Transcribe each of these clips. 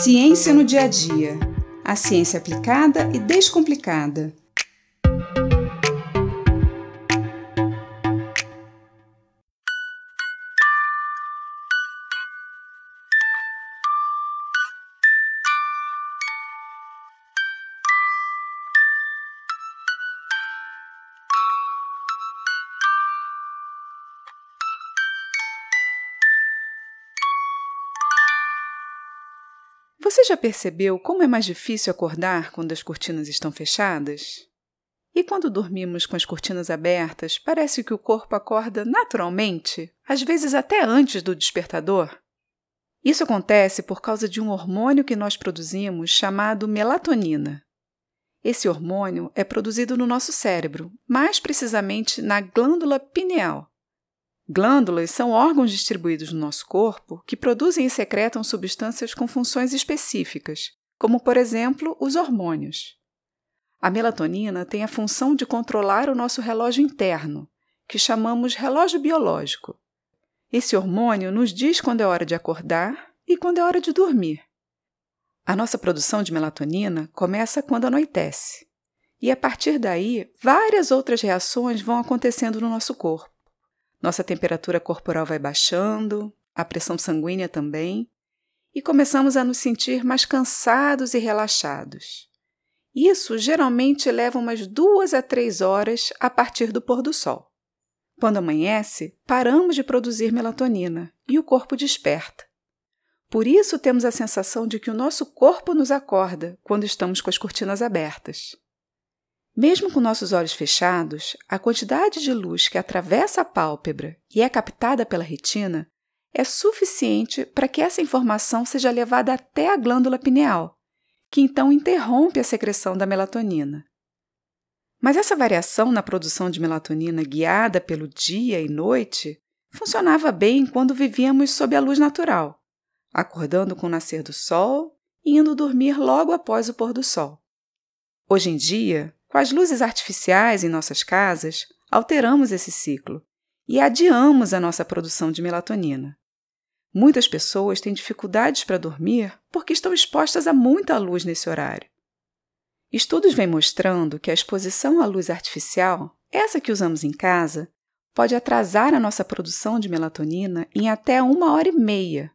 Ciência no dia a dia. A ciência aplicada e descomplicada. Você já percebeu como é mais difícil acordar quando as cortinas estão fechadas? E quando dormimos com as cortinas abertas, parece que o corpo acorda naturalmente, às vezes até antes do despertador? Isso acontece por causa de um hormônio que nós produzimos chamado melatonina. Esse hormônio é produzido no nosso cérebro, mais precisamente na glândula pineal. Glândulas são órgãos distribuídos no nosso corpo que produzem e secretam substâncias com funções específicas, como, por exemplo, os hormônios. A melatonina tem a função de controlar o nosso relógio interno, que chamamos relógio biológico. Esse hormônio nos diz quando é hora de acordar e quando é hora de dormir. A nossa produção de melatonina começa quando anoitece, e a partir daí, várias outras reações vão acontecendo no nosso corpo. Nossa temperatura corporal vai baixando, a pressão sanguínea também, e começamos a nos sentir mais cansados e relaxados. Isso geralmente leva umas duas a três horas a partir do pôr do sol. Quando amanhece, paramos de produzir melatonina e o corpo desperta. Por isso temos a sensação de que o nosso corpo nos acorda quando estamos com as cortinas abertas. Mesmo com nossos olhos fechados, a quantidade de luz que atravessa a pálpebra e é captada pela retina é suficiente para que essa informação seja levada até a glândula pineal, que então interrompe a secreção da melatonina. Mas essa variação na produção de melatonina guiada pelo dia e noite funcionava bem quando vivíamos sob a luz natural, acordando com o nascer do sol e indo dormir logo após o pôr do sol. Hoje em dia, com as luzes artificiais em nossas casas, alteramos esse ciclo e adiamos a nossa produção de melatonina. Muitas pessoas têm dificuldades para dormir porque estão expostas a muita luz nesse horário. Estudos vêm mostrando que a exposição à luz artificial, essa que usamos em casa, pode atrasar a nossa produção de melatonina em até uma hora e meia.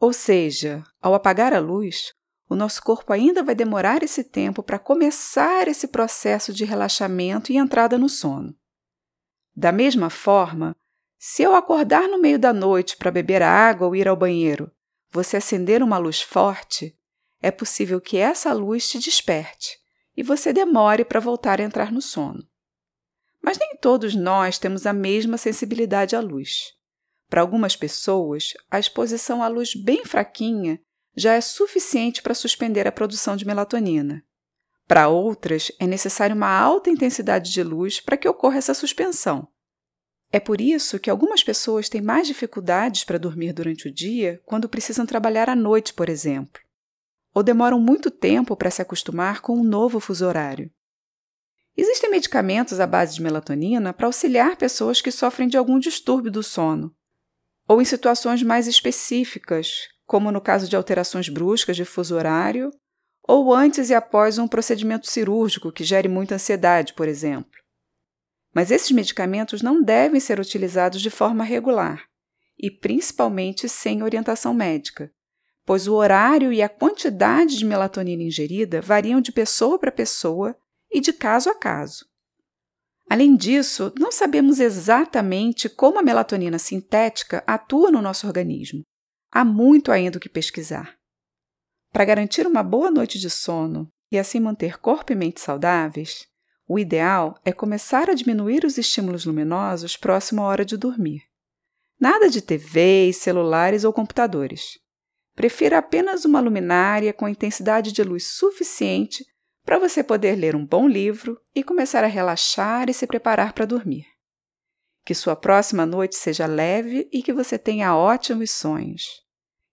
Ou seja, ao apagar a luz, o nosso corpo ainda vai demorar esse tempo para começar esse processo de relaxamento e entrada no sono. Da mesma forma, se eu acordar no meio da noite para beber água ou ir ao banheiro, você acender uma luz forte, é possível que essa luz te desperte e você demore para voltar a entrar no sono. Mas nem todos nós temos a mesma sensibilidade à luz. Para algumas pessoas, a exposição à luz bem fraquinha já é suficiente para suspender a produção de melatonina. Para outras, é necessária uma alta intensidade de luz para que ocorra essa suspensão. É por isso que algumas pessoas têm mais dificuldades para dormir durante o dia quando precisam trabalhar à noite, por exemplo, ou demoram muito tempo para se acostumar com um novo fuso horário. Existem medicamentos à base de melatonina para auxiliar pessoas que sofrem de algum distúrbio do sono, ou em situações mais específicas, como no caso de alterações bruscas de fuso horário, ou antes e após um procedimento cirúrgico que gere muita ansiedade, por exemplo. Mas esses medicamentos não devem ser utilizados de forma regular e principalmente sem orientação médica, pois o horário e a quantidade de melatonina ingerida variam de pessoa para pessoa e de caso a caso. Além disso, não sabemos exatamente como a melatonina sintética atua no nosso organismo há muito ainda o que pesquisar. Para garantir uma boa noite de sono e assim manter corpo e mente saudáveis, o ideal é começar a diminuir os estímulos luminosos próximo à hora de dormir. Nada de TVs, celulares ou computadores. Prefira apenas uma luminária com intensidade de luz suficiente para você poder ler um bom livro e começar a relaxar e se preparar para dormir. Que sua próxima noite seja leve e que você tenha ótimos sonhos.